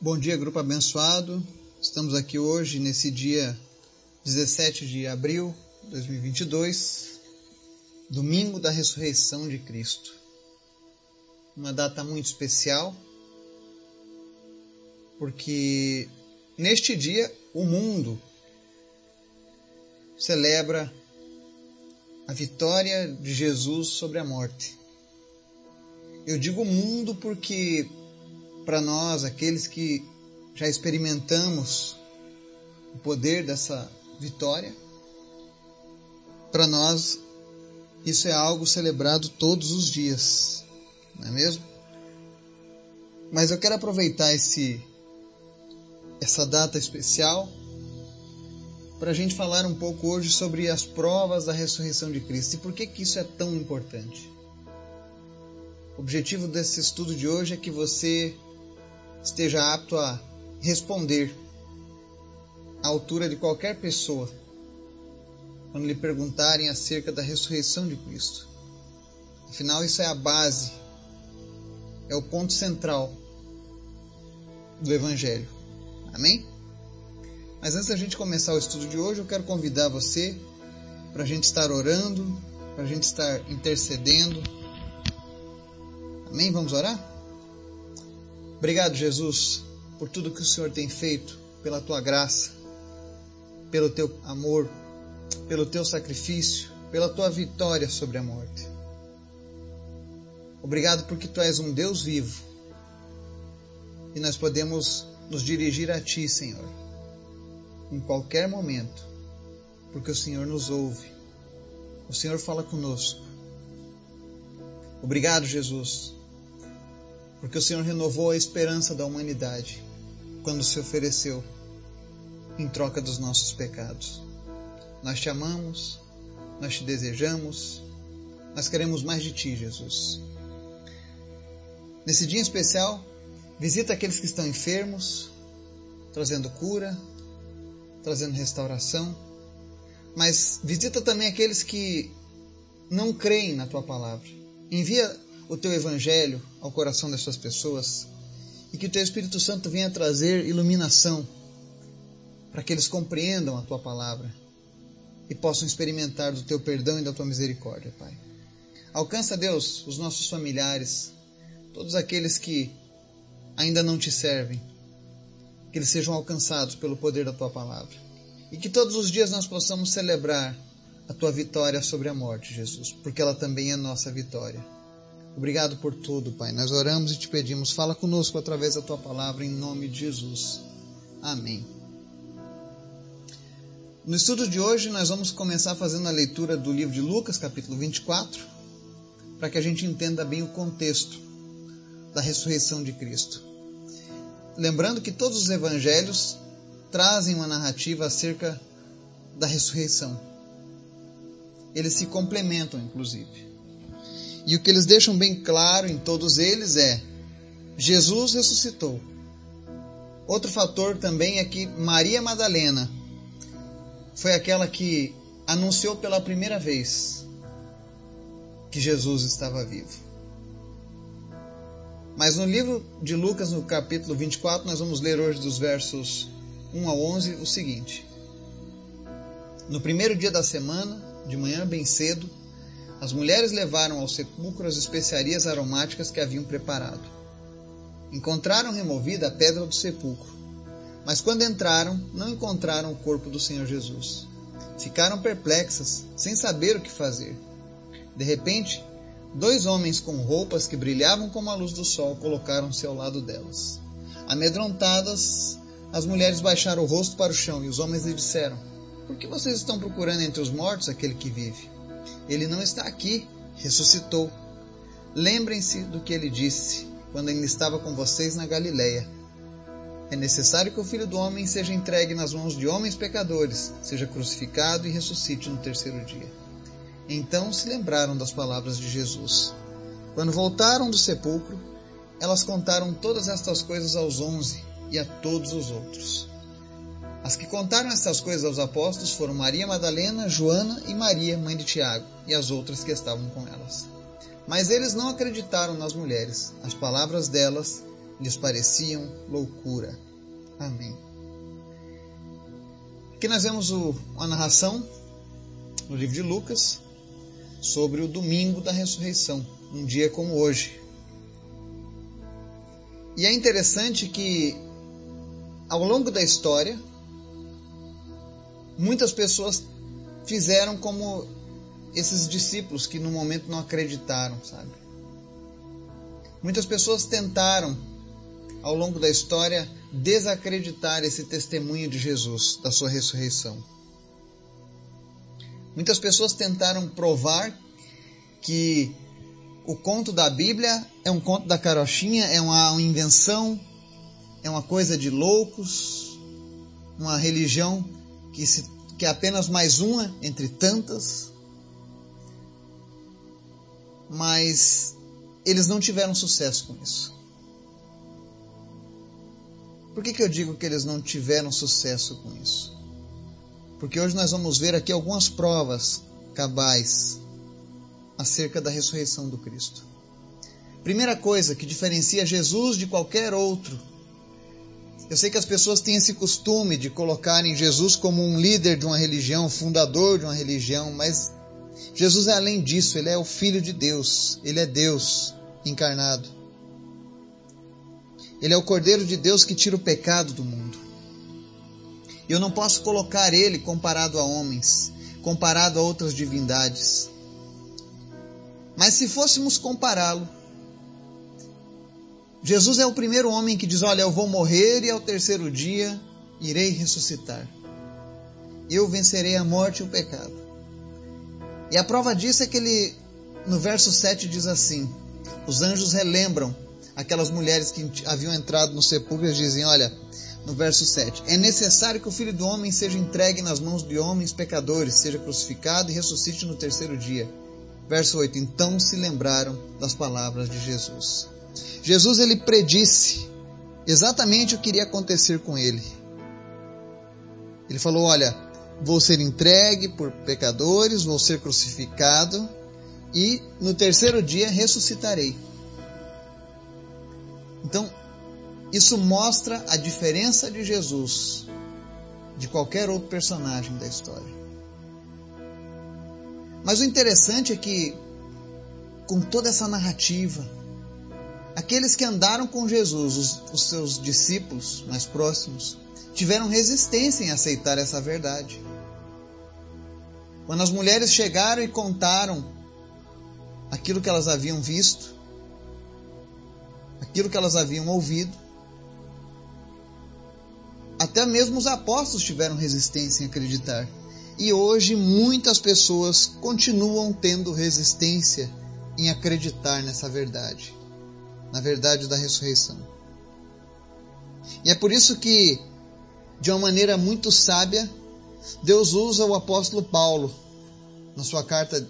Bom dia, grupo abençoado. Estamos aqui hoje, nesse dia 17 de abril de 2022, domingo da ressurreição de Cristo. Uma data muito especial, porque neste dia o mundo celebra a vitória de Jesus sobre a morte. Eu digo mundo porque para nós, aqueles que já experimentamos o poder dessa vitória, para nós isso é algo celebrado todos os dias, não é mesmo? Mas eu quero aproveitar esse essa data especial para a gente falar um pouco hoje sobre as provas da ressurreição de Cristo e por que, que isso é tão importante. O objetivo desse estudo de hoje é que você esteja apto a responder à altura de qualquer pessoa quando lhe perguntarem acerca da ressurreição de Cristo. Afinal, isso é a base, é o ponto central do Evangelho. Amém? Mas antes da gente começar o estudo de hoje, eu quero convidar você para a gente estar orando, para a gente estar intercedendo. Amém? Vamos orar? Obrigado, Jesus, por tudo que o Senhor tem feito, pela tua graça, pelo teu amor, pelo teu sacrifício, pela tua vitória sobre a morte. Obrigado porque tu és um Deus vivo e nós podemos nos dirigir a ti, Senhor, em qualquer momento, porque o Senhor nos ouve, o Senhor fala conosco. Obrigado, Jesus porque o Senhor renovou a esperança da humanidade quando se ofereceu em troca dos nossos pecados. Nós te amamos, nós te desejamos, nós queremos mais de ti, Jesus. Nesse dia especial, visita aqueles que estão enfermos, trazendo cura, trazendo restauração, mas visita também aqueles que não creem na tua palavra. Envia o teu evangelho ao coração dessas pessoas e que o teu Espírito Santo venha trazer iluminação para que eles compreendam a tua palavra e possam experimentar do teu perdão e da tua misericórdia, Pai. Alcança, Deus, os nossos familiares, todos aqueles que ainda não te servem, que eles sejam alcançados pelo poder da tua palavra. E que todos os dias nós possamos celebrar a tua vitória sobre a morte, Jesus, porque ela também é nossa vitória. Obrigado por tudo, Pai. Nós oramos e te pedimos, fala conosco através da tua palavra, em nome de Jesus. Amém. No estudo de hoje, nós vamos começar fazendo a leitura do livro de Lucas, capítulo 24, para que a gente entenda bem o contexto da ressurreição de Cristo. Lembrando que todos os evangelhos trazem uma narrativa acerca da ressurreição. Eles se complementam, inclusive. E o que eles deixam bem claro em todos eles é: Jesus ressuscitou. Outro fator também é que Maria Madalena foi aquela que anunciou pela primeira vez que Jesus estava vivo. Mas no livro de Lucas, no capítulo 24, nós vamos ler hoje dos versos 1 ao 11 o seguinte: No primeiro dia da semana, de manhã bem cedo, as mulheres levaram ao sepulcro as especiarias aromáticas que haviam preparado. Encontraram removida a pedra do sepulcro, mas quando entraram, não encontraram o corpo do Senhor Jesus. Ficaram perplexas, sem saber o que fazer. De repente, dois homens com roupas que brilhavam como a luz do sol colocaram-se ao lado delas. Amedrontadas, as mulheres baixaram o rosto para o chão e os homens lhe disseram: Por que vocês estão procurando entre os mortos aquele que vive? Ele não está aqui, ressuscitou. Lembrem-se do que ele disse quando ainda estava com vocês na Galileia. É necessário que o Filho do Homem seja entregue nas mãos de homens pecadores, seja crucificado e ressuscite no terceiro dia. Então se lembraram das palavras de Jesus. Quando voltaram do sepulcro, elas contaram todas estas coisas aos onze e a todos os outros. As que contaram estas coisas aos apóstolos foram Maria Madalena, Joana e Maria, mãe de Tiago, e as outras que estavam com elas. Mas eles não acreditaram nas mulheres, as palavras delas lhes pareciam loucura. Amém. Aqui nós vemos o, uma narração no livro de Lucas sobre o domingo da ressurreição, um dia como hoje. E é interessante que ao longo da história muitas pessoas fizeram como esses discípulos que no momento não acreditaram, sabe? Muitas pessoas tentaram ao longo da história desacreditar esse testemunho de Jesus, da sua ressurreição. Muitas pessoas tentaram provar que o conto da Bíblia é um conto da carochinha, é uma, invenção, é uma coisa de loucos, uma religião que, se, que é apenas mais uma entre tantas. Mas eles não tiveram sucesso com isso. Por que, que eu digo que eles não tiveram sucesso com isso? Porque hoje nós vamos ver aqui algumas provas cabais acerca da ressurreição do Cristo. Primeira coisa que diferencia Jesus de qualquer outro. Eu sei que as pessoas têm esse costume de colocarem Jesus como um líder de uma religião, fundador de uma religião, mas Jesus é além disso, ele é o Filho de Deus, ele é Deus encarnado. Ele é o Cordeiro de Deus que tira o pecado do mundo. Eu não posso colocar ele comparado a homens, comparado a outras divindades. Mas se fôssemos compará-lo, Jesus é o primeiro homem que diz: Olha, eu vou morrer e ao terceiro dia irei ressuscitar. Eu vencerei a morte e o pecado. E a prova disso é que ele, no verso 7, diz assim: Os anjos relembram aquelas mulheres que haviam entrado no sepulcro e dizem: Olha, no verso 7: É necessário que o filho do homem seja entregue nas mãos de homens pecadores, seja crucificado e ressuscite no terceiro dia. Verso 8: Então se lembraram das palavras de Jesus. Jesus ele predisse exatamente o que iria acontecer com ele. Ele falou: Olha, vou ser entregue por pecadores, vou ser crucificado e no terceiro dia ressuscitarei. Então, isso mostra a diferença de Jesus de qualquer outro personagem da história. Mas o interessante é que, com toda essa narrativa, aqueles que andaram com Jesus, os, os seus discípulos mais próximos, tiveram resistência em aceitar essa verdade. Quando as mulheres chegaram e contaram aquilo que elas haviam visto, aquilo que elas haviam ouvido. Até mesmo os apóstolos tiveram resistência em acreditar. E hoje muitas pessoas continuam tendo resistência em acreditar nessa verdade, na verdade da ressurreição. E é por isso que, de uma maneira muito sábia, Deus usa o apóstolo Paulo na sua carta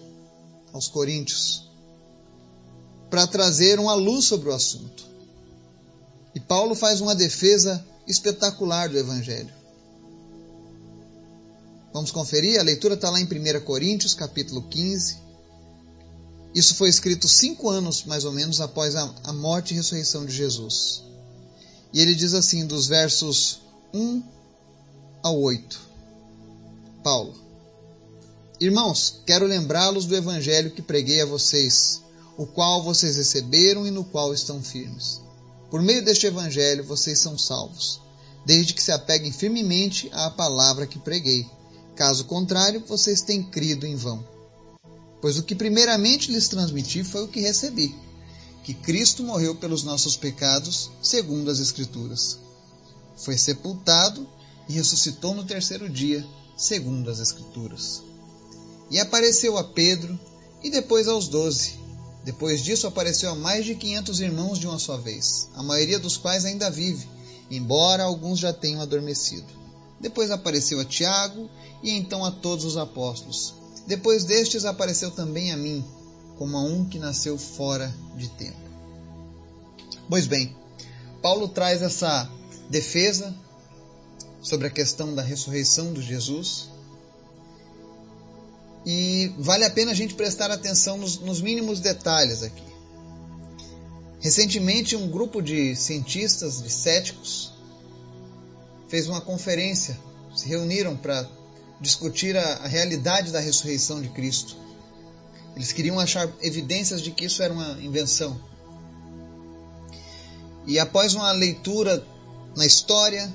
aos Coríntios para trazer uma luz sobre o assunto. E Paulo faz uma defesa espetacular do Evangelho. Vamos conferir? A leitura está lá em 1 Coríntios, capítulo 15. Isso foi escrito cinco anos, mais ou menos, após a, a morte e ressurreição de Jesus. E ele diz assim, dos versos 1 ao 8. Paulo. Irmãos, quero lembrá-los do evangelho que preguei a vocês o qual vocês receberam e no qual estão firmes. Por meio deste evangelho vocês são salvos, desde que se apeguem firmemente à palavra que preguei. Caso contrário, vocês têm crido em vão. Pois o que primeiramente lhes transmiti foi o que recebi: que Cristo morreu pelos nossos pecados, segundo as Escrituras. Foi sepultado e ressuscitou no terceiro dia, segundo as Escrituras. E apareceu a Pedro e depois aos doze. Depois disso, apareceu a mais de 500 irmãos de uma só vez, a maioria dos quais ainda vive, embora alguns já tenham adormecido. Depois apareceu a Tiago e então a todos os apóstolos. Depois destes apareceu também a mim, como a um que nasceu fora de tempo. Pois bem, Paulo traz essa defesa sobre a questão da ressurreição de Jesus e vale a pena a gente prestar atenção nos, nos mínimos detalhes aqui. Recentemente, um grupo de cientistas, de céticos, fez uma conferência, se reuniram para discutir a, a, realidade da ressurreição de Cristo. Eles queriam achar evidências de que isso era uma invenção. E após uma leitura na história,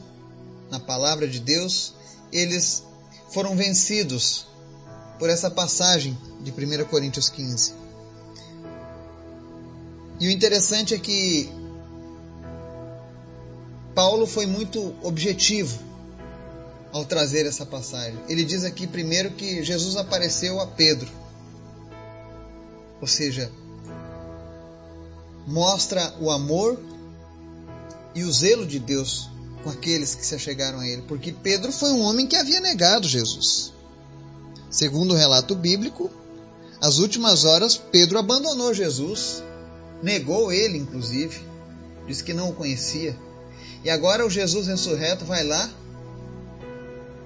na palavra de Deus, eles foram vencidos por essa passagem de 1 Coríntios 15. E o interessante é que Paulo foi muito objetivo ao trazer essa passagem. Ele diz aqui primeiro que Jesus apareceu a Pedro. Ou seja, mostra o amor e o zelo de Deus com aqueles que se achegaram a ele, porque Pedro foi um homem que havia negado Jesus. Segundo o relato bíblico, às últimas horas Pedro abandonou Jesus, negou ele inclusive, disse que não o conhecia. E agora o Jesus ressurreto vai lá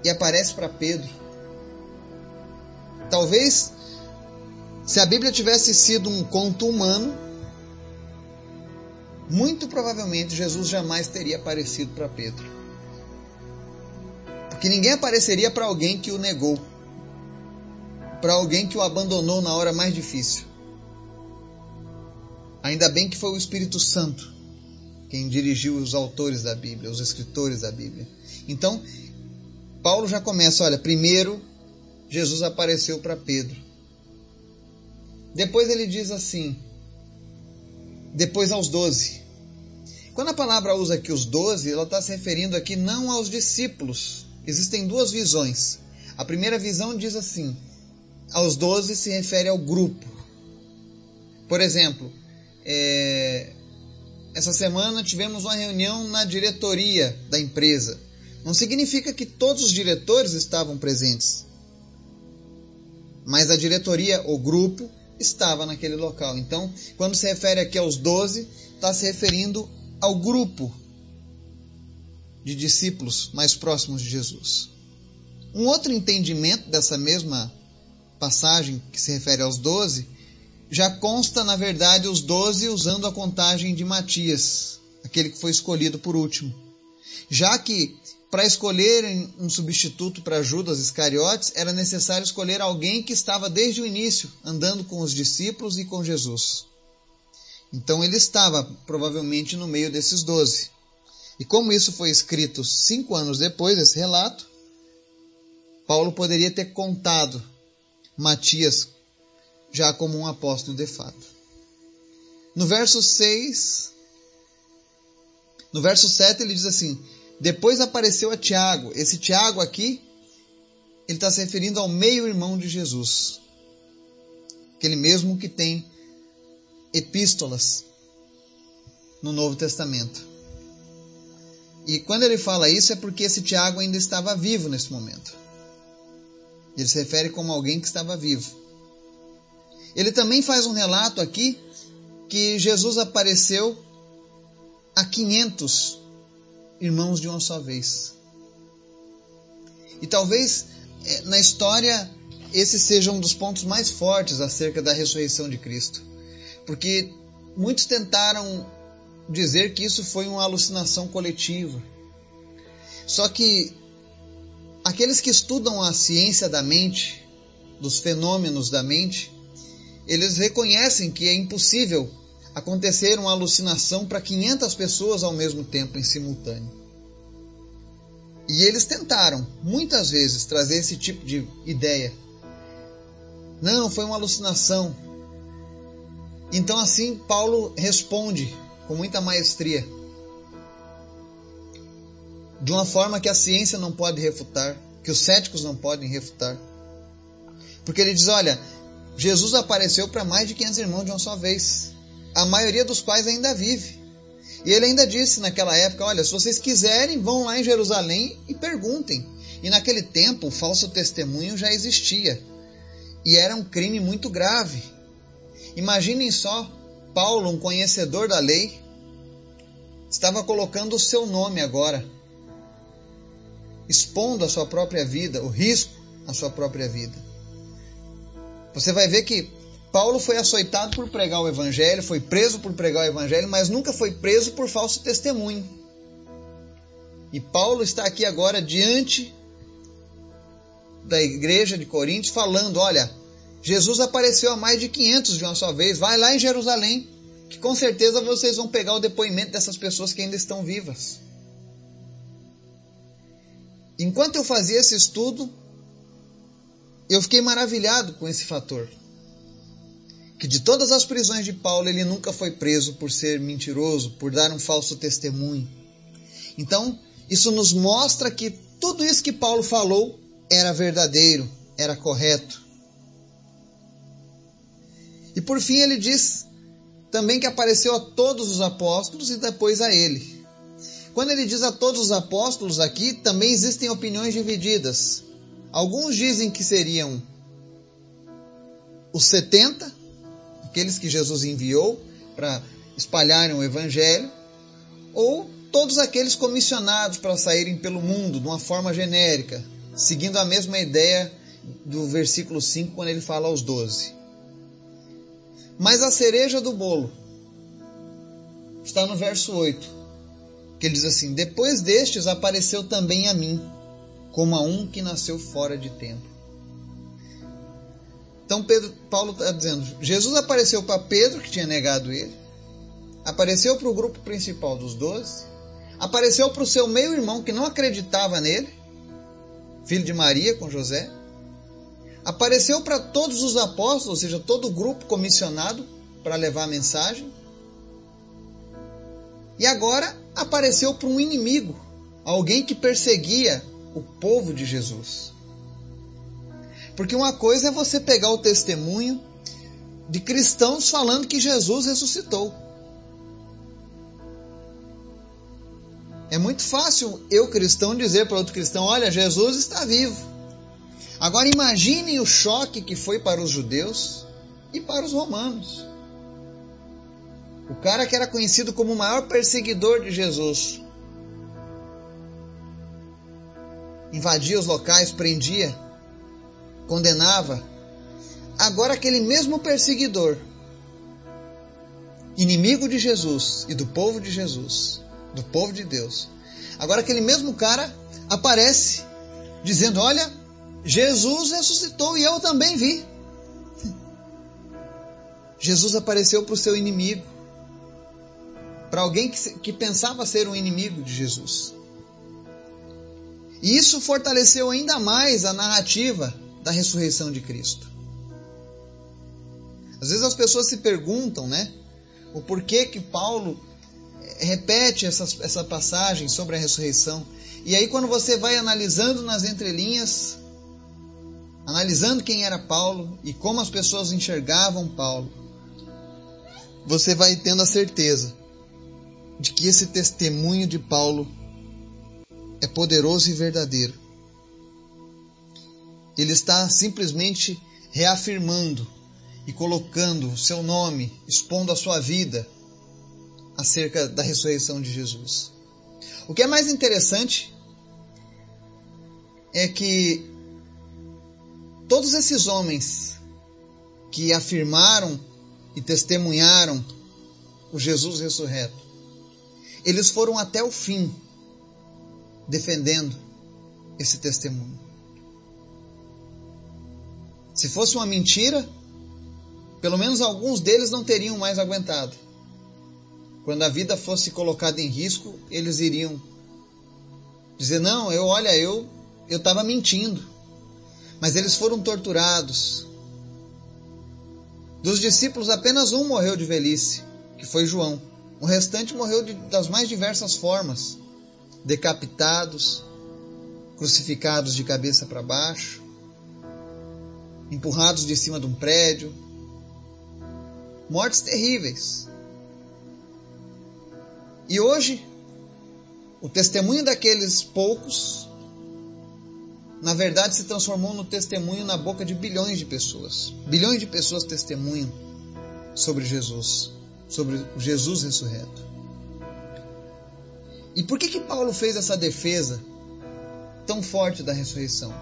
e aparece para Pedro. Talvez se a Bíblia tivesse sido um conto humano, muito provavelmente Jesus jamais teria aparecido para Pedro. Porque ninguém apareceria para alguém que o negou, para alguém que o abandonou na hora mais difícil. Ainda bem que foi o Espírito Santo quem dirigiu os autores da Bíblia, os escritores da Bíblia. Então, Paulo já começa, olha, primeiro Jesus apareceu para Pedro. Depois ele diz assim, depois aos doze. Quando a palavra usa aqui os doze, ela está se referindo aqui não aos discípulos. Existem duas visões. A primeira visão diz assim: aos doze se refere ao grupo. Por exemplo, é, essa semana tivemos uma reunião na diretoria da empresa. Não significa que todos os diretores estavam presentes, mas a diretoria, o grupo, estava naquele local. Então, quando se refere aqui aos doze, está se referindo ao grupo de discípulos mais próximos de Jesus. Um outro entendimento dessa mesma passagem que se refere aos doze já consta, na verdade, os doze usando a contagem de Matias, aquele que foi escolhido por último. Já que para escolherem um substituto para Judas Iscariotes, era necessário escolher alguém que estava desde o início andando com os discípulos e com Jesus. Então ele estava provavelmente no meio desses doze. E como isso foi escrito cinco anos depois desse relato, Paulo poderia ter contado Matias já como um apóstolo de fato. No verso 6, no verso 7 ele diz assim: depois apareceu a Tiago. Esse Tiago aqui, ele está se referindo ao meio-irmão de Jesus. Aquele mesmo que tem epístolas no Novo Testamento. E quando ele fala isso é porque esse Tiago ainda estava vivo nesse momento. Ele se refere como alguém que estava vivo. Ele também faz um relato aqui que Jesus apareceu a 500 irmãos de uma só vez. E talvez é, na história esse seja um dos pontos mais fortes acerca da ressurreição de Cristo. Porque muitos tentaram dizer que isso foi uma alucinação coletiva. Só que aqueles que estudam a ciência da mente, dos fenômenos da mente, eles reconhecem que é impossível acontecer uma alucinação para 500 pessoas ao mesmo tempo, em simultâneo. E eles tentaram, muitas vezes, trazer esse tipo de ideia. Não, foi uma alucinação. Então, assim, Paulo responde com muita maestria, de uma forma que a ciência não pode refutar, que os céticos não podem refutar. Porque ele diz: olha, Jesus apareceu para mais de 500 irmãos de uma só vez a maioria dos quais ainda vive. E ele ainda disse naquela época: Olha, se vocês quiserem, vão lá em Jerusalém e perguntem. E naquele tempo, o falso testemunho já existia. E era um crime muito grave. Imaginem só, Paulo, um conhecedor da lei, estava colocando o seu nome agora, expondo a sua própria vida, o risco à sua própria vida. Você vai ver que Paulo foi açoitado por pregar o evangelho, foi preso por pregar o evangelho, mas nunca foi preso por falso testemunho. E Paulo está aqui agora diante da igreja de Coríntios falando: olha, Jesus apareceu a mais de 500 de uma só vez, vai lá em Jerusalém, que com certeza vocês vão pegar o depoimento dessas pessoas que ainda estão vivas. Enquanto eu fazia esse estudo, eu fiquei maravilhado com esse fator. Que de todas as prisões de Paulo, ele nunca foi preso por ser mentiroso, por dar um falso testemunho. Então, isso nos mostra que tudo isso que Paulo falou era verdadeiro, era correto. E por fim, ele diz também que apareceu a todos os apóstolos e depois a ele. Quando ele diz a todos os apóstolos aqui, também existem opiniões divididas. Alguns dizem que seriam os 70, aqueles que Jesus enviou para espalharem o evangelho, ou todos aqueles comissionados para saírem pelo mundo de uma forma genérica, seguindo a mesma ideia do versículo 5, quando ele fala aos 12. Mas a cereja do bolo está no verso 8, que ele diz assim: Depois destes apareceu também a mim como a um que nasceu fora de tempo. Então Pedro, Paulo está dizendo, Jesus apareceu para Pedro, que tinha negado ele, apareceu para o grupo principal dos doze, apareceu para o seu meio-irmão que não acreditava nele, filho de Maria com José, apareceu para todos os apóstolos, ou seja, todo o grupo comissionado para levar a mensagem, e agora apareceu para um inimigo, alguém que perseguia o povo de Jesus. Porque uma coisa é você pegar o testemunho de cristãos falando que Jesus ressuscitou. É muito fácil eu, cristão, dizer para outro cristão: olha, Jesus está vivo. Agora imaginem o choque que foi para os judeus e para os romanos. O cara que era conhecido como o maior perseguidor de Jesus invadia os locais, prendia, condenava. Agora, aquele mesmo perseguidor, inimigo de Jesus e do povo de Jesus, do povo de Deus, agora aquele mesmo cara aparece dizendo: Olha, Jesus ressuscitou e eu também vi. Jesus apareceu para o seu inimigo, para alguém que, que pensava ser um inimigo de Jesus. E isso fortaleceu ainda mais a narrativa da ressurreição de Cristo. Às vezes as pessoas se perguntam, né, o porquê que Paulo eh, repete essa, essa passagem sobre a ressurreição. E aí, quando você vai analisando nas entrelinhas, analisando quem era Paulo e como as pessoas enxergavam Paulo, você vai tendo a certeza de que esse testemunho de Paulo é poderoso e verdadeiro. Ele está simplesmente reafirmando e colocando seu nome, expondo a sua vida acerca da ressurreição de Jesus. O que é mais interessante é que todos esses homens que afirmaram e testemunharam o Jesus ressurreto, eles foram até o fim defendendo esse testemunho. Se fosse uma mentira, pelo menos alguns deles não teriam mais aguentado. Quando a vida fosse colocada em risco, eles iriam dizer: "Não, eu olha, eu eu estava mentindo". Mas eles foram torturados. Dos discípulos, apenas um morreu de velhice, que foi João. O restante morreu de, das mais diversas formas decapitados, crucificados de cabeça para baixo, empurrados de cima de um prédio, mortes terríveis. E hoje, o testemunho daqueles poucos, na verdade, se transformou no testemunho na boca de bilhões de pessoas. Bilhões de pessoas testemunham sobre Jesus, sobre Jesus ressurreto. E por que que Paulo fez essa defesa tão forte da ressurreição?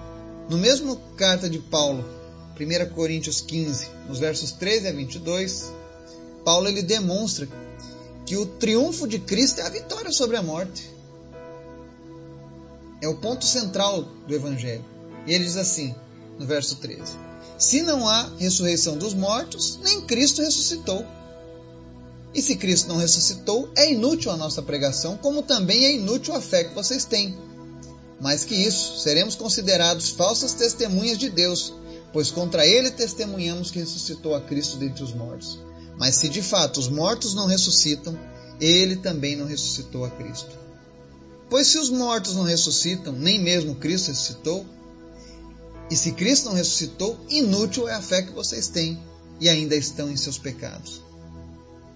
No mesmo carta de Paulo 1 Coríntios 15, nos versos 13 a 22, Paulo ele demonstra que o triunfo de Cristo é a vitória sobre a morte. É o ponto central do Evangelho. E ele diz assim, no verso 13: Se não há ressurreição dos mortos, nem Cristo ressuscitou. E se Cristo não ressuscitou, é inútil a nossa pregação, como também é inútil a fé que vocês têm. Mais que isso, seremos considerados falsas testemunhas de Deus, pois contra ele testemunhamos que ressuscitou a Cristo dentre os mortos. Mas se de fato os mortos não ressuscitam, ele também não ressuscitou a Cristo. Pois se os mortos não ressuscitam, nem mesmo Cristo ressuscitou, e se Cristo não ressuscitou, inútil é a fé que vocês têm e ainda estão em seus pecados.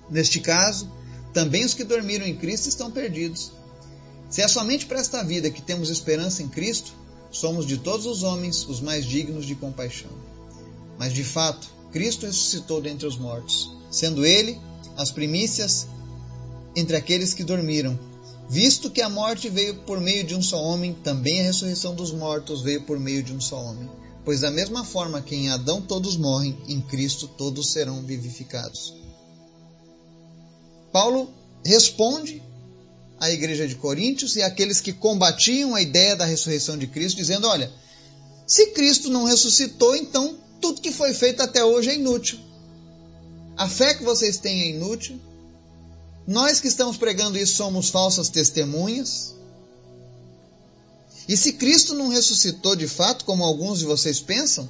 Neste caso, também os que dormiram em Cristo estão perdidos. Se é somente para esta vida que temos esperança em Cristo, somos de todos os homens os mais dignos de compaixão. Mas de fato, Cristo ressuscitou dentre os mortos, sendo Ele as primícias entre aqueles que dormiram Visto que a morte veio por meio de um só homem, também a ressurreição dos mortos veio por meio de um só homem. Pois da mesma forma que em Adão todos morrem, em Cristo todos serão vivificados. Paulo responde à igreja de Coríntios e àqueles que combatiam a ideia da ressurreição de Cristo, dizendo: Olha, se Cristo não ressuscitou, então tudo que foi feito até hoje é inútil. A fé que vocês têm é inútil, nós que estamos pregando isso somos falsas testemunhas. E se Cristo não ressuscitou de fato, como alguns de vocês pensam,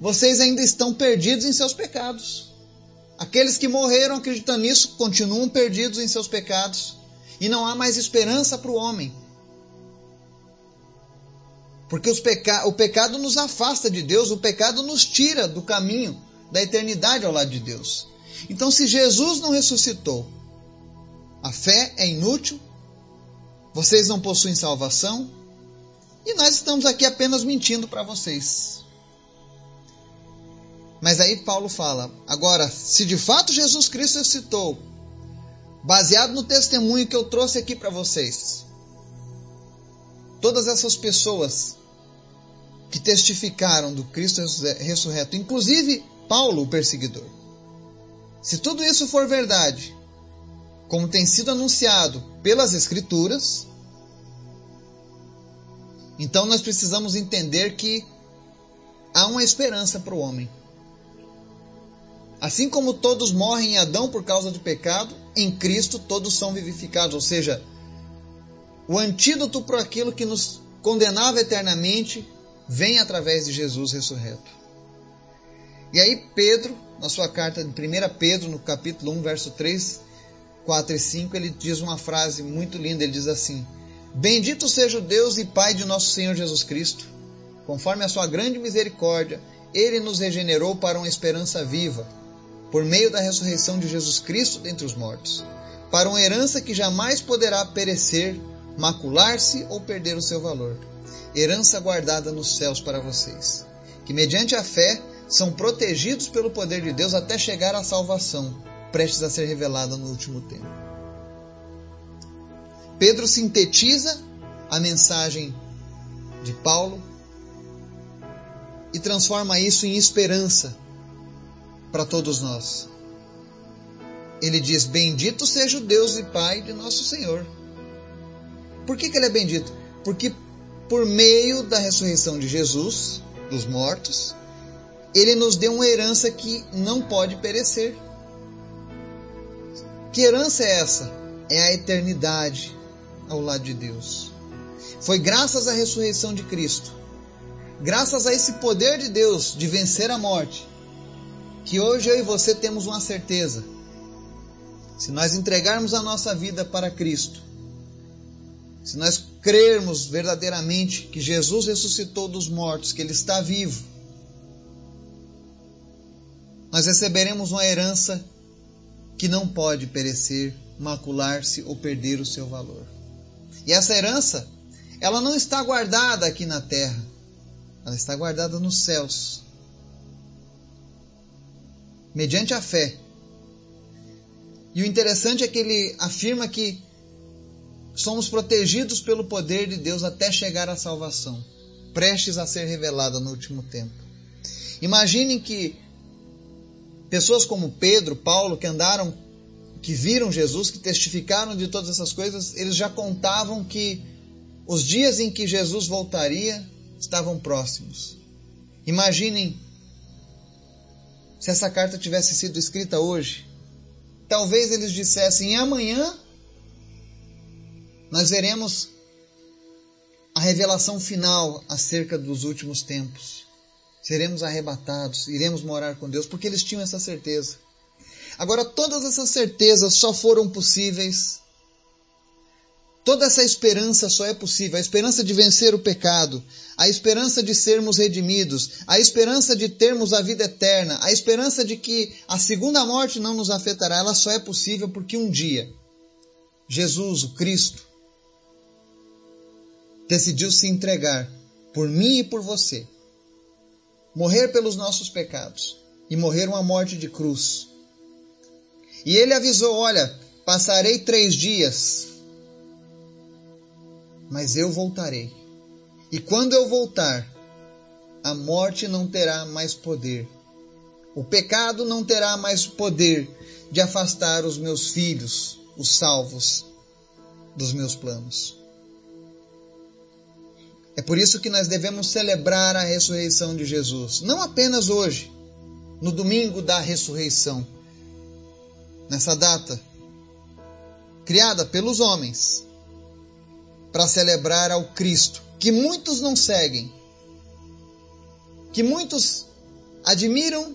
vocês ainda estão perdidos em seus pecados. Aqueles que morreram acreditando nisso continuam perdidos em seus pecados. E não há mais esperança para o homem. Porque peca... o pecado nos afasta de Deus, o pecado nos tira do caminho da eternidade ao lado de Deus. Então, se Jesus não ressuscitou, a fé é inútil, vocês não possuem salvação e nós estamos aqui apenas mentindo para vocês. Mas aí Paulo fala: agora, se de fato Jesus Cristo ressuscitou, baseado no testemunho que eu trouxe aqui para vocês, todas essas pessoas que testificaram do Cristo ressurreto, inclusive Paulo, o perseguidor, se tudo isso for verdade, como tem sido anunciado pelas Escrituras, então nós precisamos entender que há uma esperança para o homem. Assim como todos morrem em Adão por causa do pecado, em Cristo todos são vivificados, ou seja, o antídoto para aquilo que nos condenava eternamente vem através de Jesus ressurreto. E aí Pedro, na sua carta de 1 Pedro, no capítulo 1, verso 3, 4 e 5, ele diz uma frase muito linda. Ele diz assim: Bendito seja o Deus e Pai de nosso Senhor Jesus Cristo. Conforme a sua grande misericórdia, ele nos regenerou para uma esperança viva, por meio da ressurreição de Jesus Cristo dentre os mortos, para uma herança que jamais poderá perecer, macular-se ou perder o seu valor. Herança guardada nos céus para vocês, que mediante a fé são protegidos pelo poder de Deus até chegar à salvação prestes a ser revelada no último tempo. Pedro sintetiza a mensagem de Paulo e transforma isso em esperança para todos nós. Ele diz: Bendito seja o Deus e Pai de nosso Senhor. Por que, que ele é bendito? Porque por meio da ressurreição de Jesus, dos mortos, ele nos deu uma herança que não pode perecer. Que herança é essa? É a eternidade ao lado de Deus. Foi graças à ressurreição de Cristo, graças a esse poder de Deus de vencer a morte, que hoje eu e você temos uma certeza. Se nós entregarmos a nossa vida para Cristo, se nós crermos verdadeiramente que Jesus ressuscitou dos mortos, que Ele está vivo, nós receberemos uma herança que não pode perecer, macular-se ou perder o seu valor. E essa herança, ela não está guardada aqui na terra, ela está guardada nos céus. Mediante a fé. E o interessante é que ele afirma que somos protegidos pelo poder de Deus até chegar à salvação, prestes a ser revelada no último tempo. Imaginem que pessoas como Pedro, Paulo, que andaram, que viram Jesus, que testificaram de todas essas coisas, eles já contavam que os dias em que Jesus voltaria estavam próximos. Imaginem se essa carta tivesse sido escrita hoje. Talvez eles dissessem: amanhã nós veremos a revelação final acerca dos últimos tempos. Seremos arrebatados, iremos morar com Deus, porque eles tinham essa certeza. Agora, todas essas certezas só foram possíveis Toda essa esperança só é possível, a esperança de vencer o pecado, a esperança de sermos redimidos, a esperança de termos a vida eterna, a esperança de que a segunda morte não nos afetará, ela só é possível porque um dia Jesus, o Cristo, decidiu se entregar por mim e por você, morrer pelos nossos pecados e morrer uma morte de cruz. E ele avisou: Olha, passarei três dias mas eu voltarei. E quando eu voltar, a morte não terá mais poder. O pecado não terá mais poder de afastar os meus filhos, os salvos, dos meus planos. É por isso que nós devemos celebrar a ressurreição de Jesus, não apenas hoje, no domingo da ressurreição, nessa data criada pelos homens, para celebrar ao Cristo, que muitos não seguem, que muitos admiram,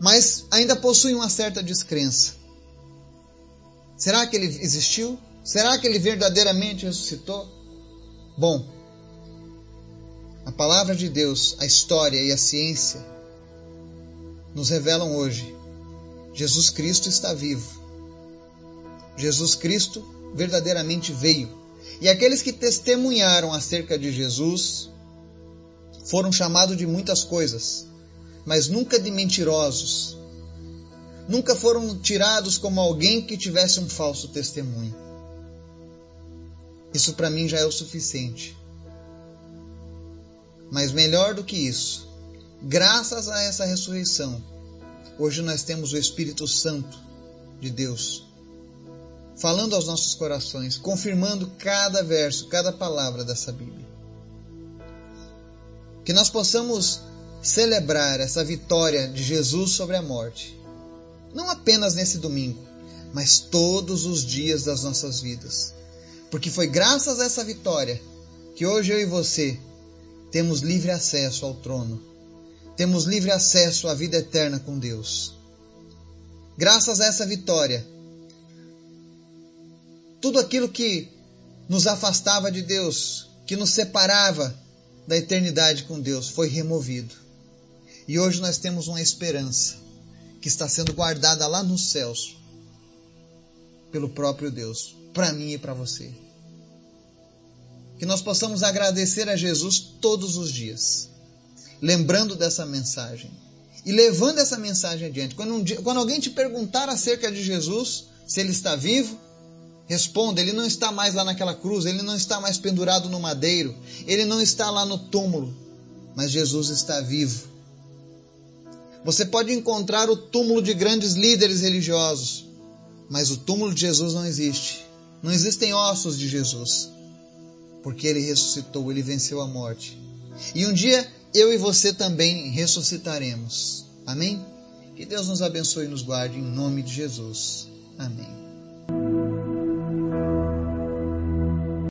mas ainda possuem uma certa descrença. Será que ele existiu? Será que ele verdadeiramente ressuscitou? Bom, a palavra de Deus, a história e a ciência nos revelam hoje: Jesus Cristo está vivo. Jesus Cristo verdadeiramente veio e aqueles que testemunharam acerca de Jesus foram chamados de muitas coisas, mas nunca de mentirosos. Nunca foram tirados como alguém que tivesse um falso testemunho. Isso para mim já é o suficiente. Mas melhor do que isso, graças a essa ressurreição, hoje nós temos o Espírito Santo de Deus falando aos nossos corações, confirmando cada verso, cada palavra dessa Bíblia. Que nós possamos celebrar essa vitória de Jesus sobre a morte, não apenas nesse domingo, mas todos os dias das nossas vidas. Porque foi graças a essa vitória que hoje eu e você temos livre acesso ao trono, temos livre acesso à vida eterna com Deus. Graças a essa vitória, tudo aquilo que nos afastava de Deus, que nos separava da eternidade com Deus, foi removido. E hoje nós temos uma esperança que está sendo guardada lá nos céus pelo próprio Deus, para mim e para você. Que nós possamos agradecer a Jesus todos os dias, lembrando dessa mensagem e levando essa mensagem adiante. Quando, um dia, quando alguém te perguntar acerca de Jesus, se ele está vivo, Responda, ele não está mais lá naquela cruz, ele não está mais pendurado no madeiro, ele não está lá no túmulo, mas Jesus está vivo. Você pode encontrar o túmulo de grandes líderes religiosos, mas o túmulo de Jesus não existe. Não existem ossos de Jesus, porque ele ressuscitou, ele venceu a morte. E um dia eu e você também ressuscitaremos. Amém? Que Deus nos abençoe e nos guarde em nome de Jesus. Amém.